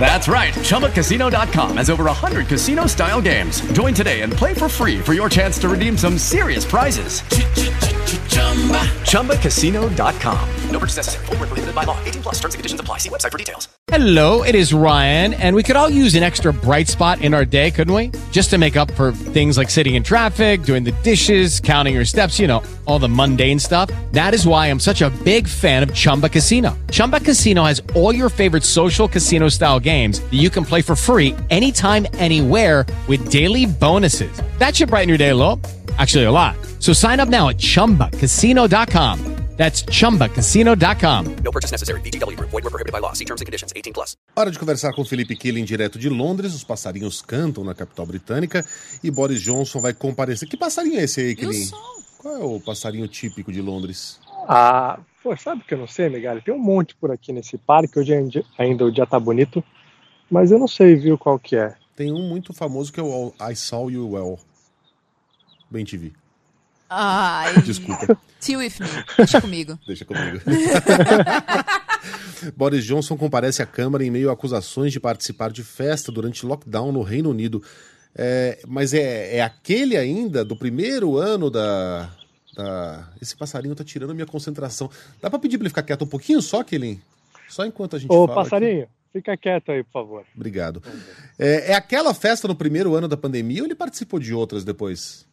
That's right. ChumbaCasino.com has over 100 casino style games. Join today and play for free for your chance to redeem some serious prizes. ChumbaCasino.com. No purchase necessary. Full prohibited by law. 18 plus terms and conditions apply. See website for details. Hello, it is Ryan, and we could all use an extra bright spot in our day, couldn't we? Just to make up for things like sitting in traffic, doing the dishes, counting your steps, you know, all the mundane stuff. That is why I'm such a big fan of Chumba Casino. Chumba Casino has all your favorite social casino style games that you can play for free anytime, anywhere with daily bonuses. That should brighten your day a little. Actually, a lot. So sign up now at chumbacasino.com. That's chumbacasino.com. No purchase necessary. BGW. Void were prohibited by law. See terms and conditions 18 plus. Hora de conversar com Felipe Killing, direto de Londres. Os passarinhos cantam na capital britânica e Boris Johnson vai comparecer. Que passarinho é esse aí, Killing? Qual é o passarinho típico de Londres? Ah, pô, sabe que eu não sei, Miguel? Tem um monte por aqui nesse parque. Hoje ainda o dia tá bonito, mas eu não sei, viu, qual que é. Tem um muito famoso que é o I Saw You Well. Bem TV. Ai. Desculpa. Tea with me. Deixa comigo. Deixa comigo. Boris Johnson comparece à Câmara em meio a acusações de participar de festa durante lockdown no Reino Unido. É, mas é, é aquele ainda do primeiro ano da, da. Esse passarinho tá tirando a minha concentração. Dá pra pedir pra ele ficar quieto um pouquinho só, Kelly? Só enquanto a gente Ô, fala. passarinho, aqui. fica quieto aí, por favor. Obrigado. É, é aquela festa no primeiro ano da pandemia ou ele participou de outras depois?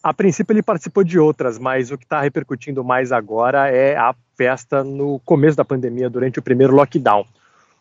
A princípio ele participou de outras, mas o que está repercutindo mais agora é a festa no começo da pandemia, durante o primeiro lockdown.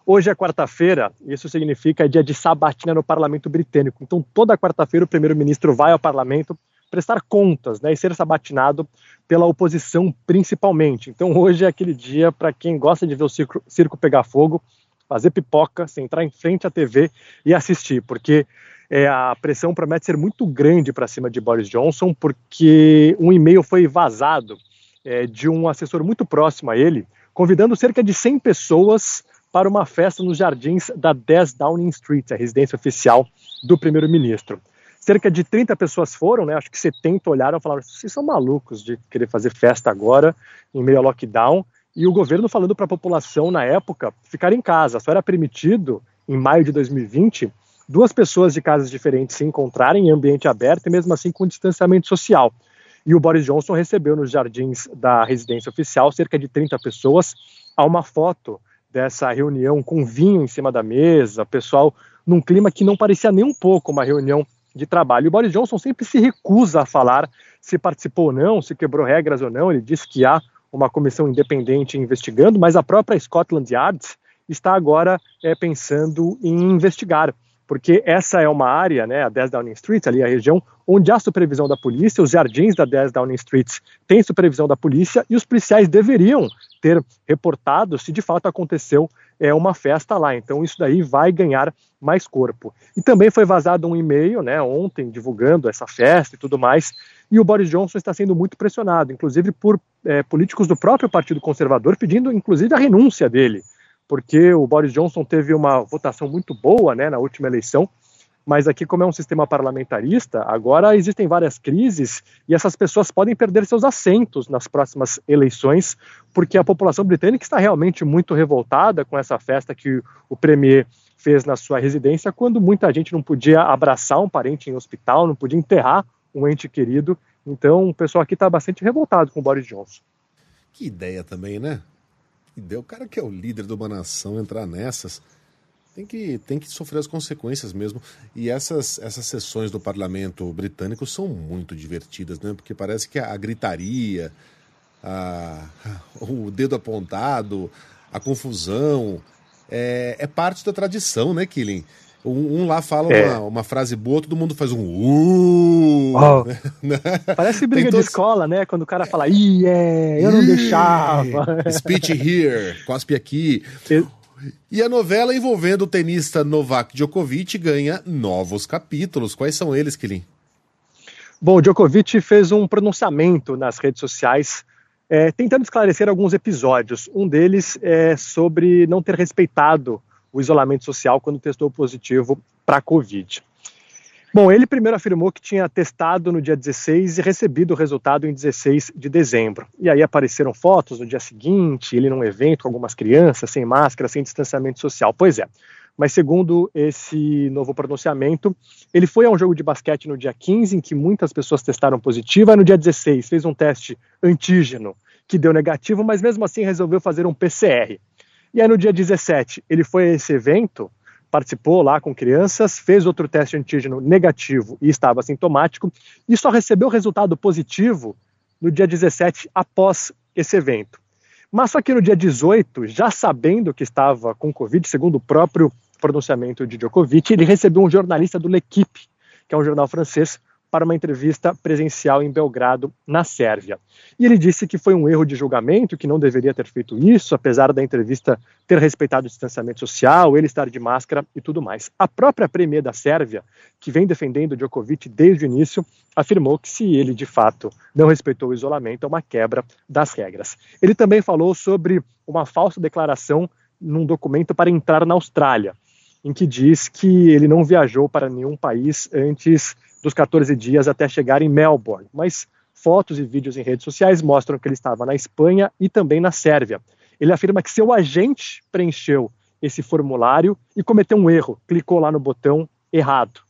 Hoje é quarta-feira, isso significa dia de sabatina no parlamento britânico. Então, toda quarta-feira o primeiro-ministro vai ao parlamento prestar contas né, e ser sabatinado pela oposição, principalmente. Então, hoje é aquele dia para quem gosta de ver o circo, circo pegar fogo, fazer pipoca, sentar em frente à TV e assistir, porque é, a pressão promete ser muito grande para cima de Boris Johnson, porque um e-mail foi vazado é, de um assessor muito próximo a ele, convidando cerca de 100 pessoas para uma festa nos jardins da 10 Downing Street, a residência oficial do primeiro-ministro. Cerca de 30 pessoas foram, né, acho que 70 olharam e falaram: vocês são malucos de querer fazer festa agora, em meio ao lockdown. E o governo falando para a população, na época, ficar em casa. Só era permitido, em maio de 2020, duas pessoas de casas diferentes se encontrarem em ambiente aberto e mesmo assim com distanciamento social. E o Boris Johnson recebeu nos jardins da residência oficial cerca de 30 pessoas. Há uma foto dessa reunião com vinho em cima da mesa, pessoal num clima que não parecia nem um pouco uma reunião de trabalho. E o Boris Johnson sempre se recusa a falar se participou ou não, se quebrou regras ou não. Ele diz que há uma comissão independente investigando, mas a própria Scotland Yard está agora é, pensando em investigar porque essa é uma área, né, a 10 Downing Street, ali a região onde há supervisão da polícia, os jardins da 10 Downing Street têm supervisão da polícia e os policiais deveriam ter reportado se de fato aconteceu é, uma festa lá. Então isso daí vai ganhar mais corpo. E também foi vazado um e-mail, né, ontem divulgando essa festa e tudo mais. E o Boris Johnson está sendo muito pressionado, inclusive por é, políticos do próprio Partido Conservador, pedindo inclusive a renúncia dele porque o Boris Johnson teve uma votação muito boa né, na última eleição, mas aqui, como é um sistema parlamentarista, agora existem várias crises e essas pessoas podem perder seus assentos nas próximas eleições, porque a população britânica está realmente muito revoltada com essa festa que o Premier fez na sua residência, quando muita gente não podia abraçar um parente em hospital, não podia enterrar um ente querido. Então, o pessoal aqui está bastante revoltado com o Boris Johnson. Que ideia também, né? ideia. O cara que é o líder de uma nação entrar nessas tem que, tem que sofrer as consequências mesmo. E essas, essas sessões do parlamento britânico são muito divertidas, né? Porque parece que a, a gritaria, a, o dedo apontado, a confusão é, é parte da tradição, né, Killing? Um, um, lá fala é. uma, uma, frase boa, todo mundo faz um uh! Oh. Parece briga de escola, né? Quando o cara fala, yeah, eu não deixava. Speech here, cospe aqui. E a novela envolvendo o tenista Novak Djokovic ganha novos capítulos. Quais são eles, Kilin? Bom, Djokovic fez um pronunciamento nas redes sociais é, tentando esclarecer alguns episódios. Um deles é sobre não ter respeitado o isolamento social quando testou positivo para a Covid. Bom, ele primeiro afirmou que tinha testado no dia 16 e recebido o resultado em 16 de dezembro. E aí apareceram fotos no dia seguinte, ele num evento com algumas crianças, sem máscara, sem distanciamento social. Pois é. Mas segundo esse novo pronunciamento, ele foi a um jogo de basquete no dia 15, em que muitas pessoas testaram positiva, no dia 16 fez um teste antígeno que deu negativo, mas mesmo assim resolveu fazer um PCR. E aí no dia 17 ele foi a esse evento participou lá com crianças, fez outro teste antígeno negativo e estava sintomático, e só recebeu resultado positivo no dia 17 após esse evento. Mas só que no dia 18, já sabendo que estava com Covid, segundo o próprio pronunciamento de Djokovic, ele recebeu um jornalista do L'Equipe, que é um jornal francês, para uma entrevista presencial em Belgrado, na Sérvia. E ele disse que foi um erro de julgamento, que não deveria ter feito isso, apesar da entrevista ter respeitado o distanciamento social, ele estar de máscara e tudo mais. A própria Premier da Sérvia, que vem defendendo Djokovic desde o início, afirmou que se ele de fato não respeitou o isolamento, é uma quebra das regras. Ele também falou sobre uma falsa declaração num documento para entrar na Austrália, em que diz que ele não viajou para nenhum país antes dos 14 dias até chegar em Melbourne. Mas fotos e vídeos em redes sociais mostram que ele estava na Espanha e também na Sérvia. Ele afirma que seu agente preencheu esse formulário e cometeu um erro, clicou lá no botão errado.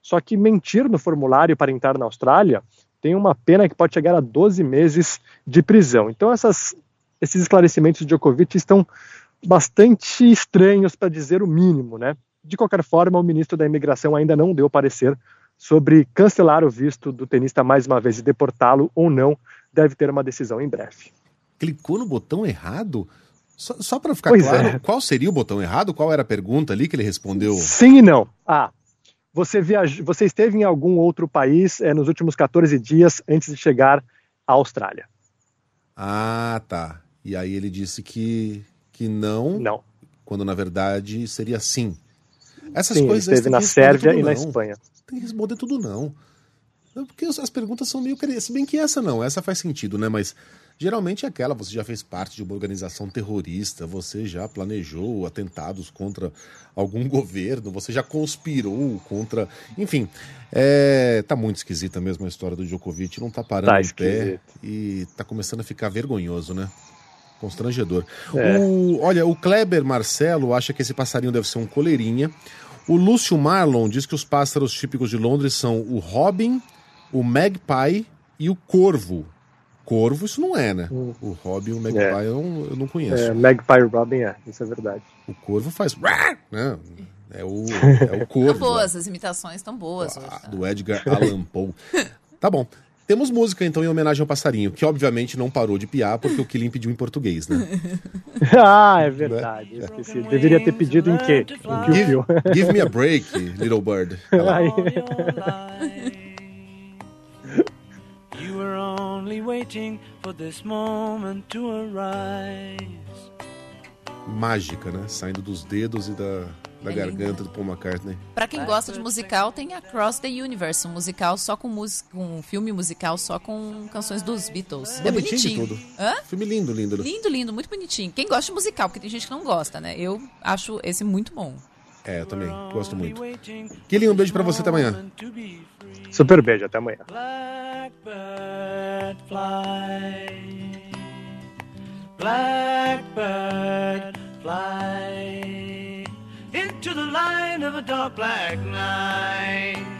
Só que mentir no formulário para entrar na Austrália tem uma pena que pode chegar a 12 meses de prisão. Então essas, esses esclarecimentos de Djokovic estão bastante estranhos, para dizer o mínimo, né? De qualquer forma, o ministro da Imigração ainda não deu parecer sobre cancelar o visto do tenista mais uma vez e deportá-lo ou não. Deve ter uma decisão em breve. Clicou no botão errado? Só, só para ficar Pois claro, é. qual seria o botão errado? Qual era a pergunta ali que ele respondeu? Sim e não. Ah, você, viaj... você esteve em algum outro país eh, nos últimos 14 dias antes de chegar à Austrália? Ah, tá. E aí ele disse que, que não, Não. quando na verdade seria sim. Essas Sim, coisas esteve na Sérvia e na não. Espanha. Tem que responder tudo não. É Porque as as perguntas são meio Se bem que essa não, essa faz sentido, né? Mas geralmente é aquela, você já fez parte de uma organização terrorista, você já planejou atentados contra algum governo, você já conspirou contra. Enfim, é, tá muito esquisita mesmo a história do Djokovic, não tá parando Tá em pé e tá começando a ficar vergonhoso, né? Constrangedor. É. O- olha, o Kleber Marcelo acha que esse passarinho deve ser um coleirinha. O Lúcio Marlon diz que os pássaros típicos de Londres são o robin, o magpie e o corvo. Corvo, isso não é, né? O robin e o magpie É. eu, não, eu não conheço. É, Magpie Robin é, isso é verdade. O corvo faz. Né? É o, é o corvo. lá. boas, as imitações estão boas hoje. Ah, tá? do Edgar Allan Poe. Tá bom. Temos música, então, em homenagem ao passarinho, que obviamente não parou de piar porque o Killing pediu em português, né? ah, é verdade. eu Esqueci. Deveria ter pedido em quê? Em Give, give me a break, little bird. You were only waiting for this moment to arise. Mágica, né? Saindo dos dedos e da, da É garganta do Paul McCartney. Pra quem gosta de musical, tem Across the Universe, um musical só com música, um filme musical só com canções dos Beatles. é Bonitinho de bonitinho. tudo. Hã? Filme lindo, lindo. Lindo, lindo, muito bonitinho. Quem gosta de musical, porque tem gente que não gosta, né? Eu acho esse muito bom. É, eu também gosto muito. Killing, um beijo pra você até amanhã. Super beijo, até amanhã. Blackbird fly. Blackbird a dark black night.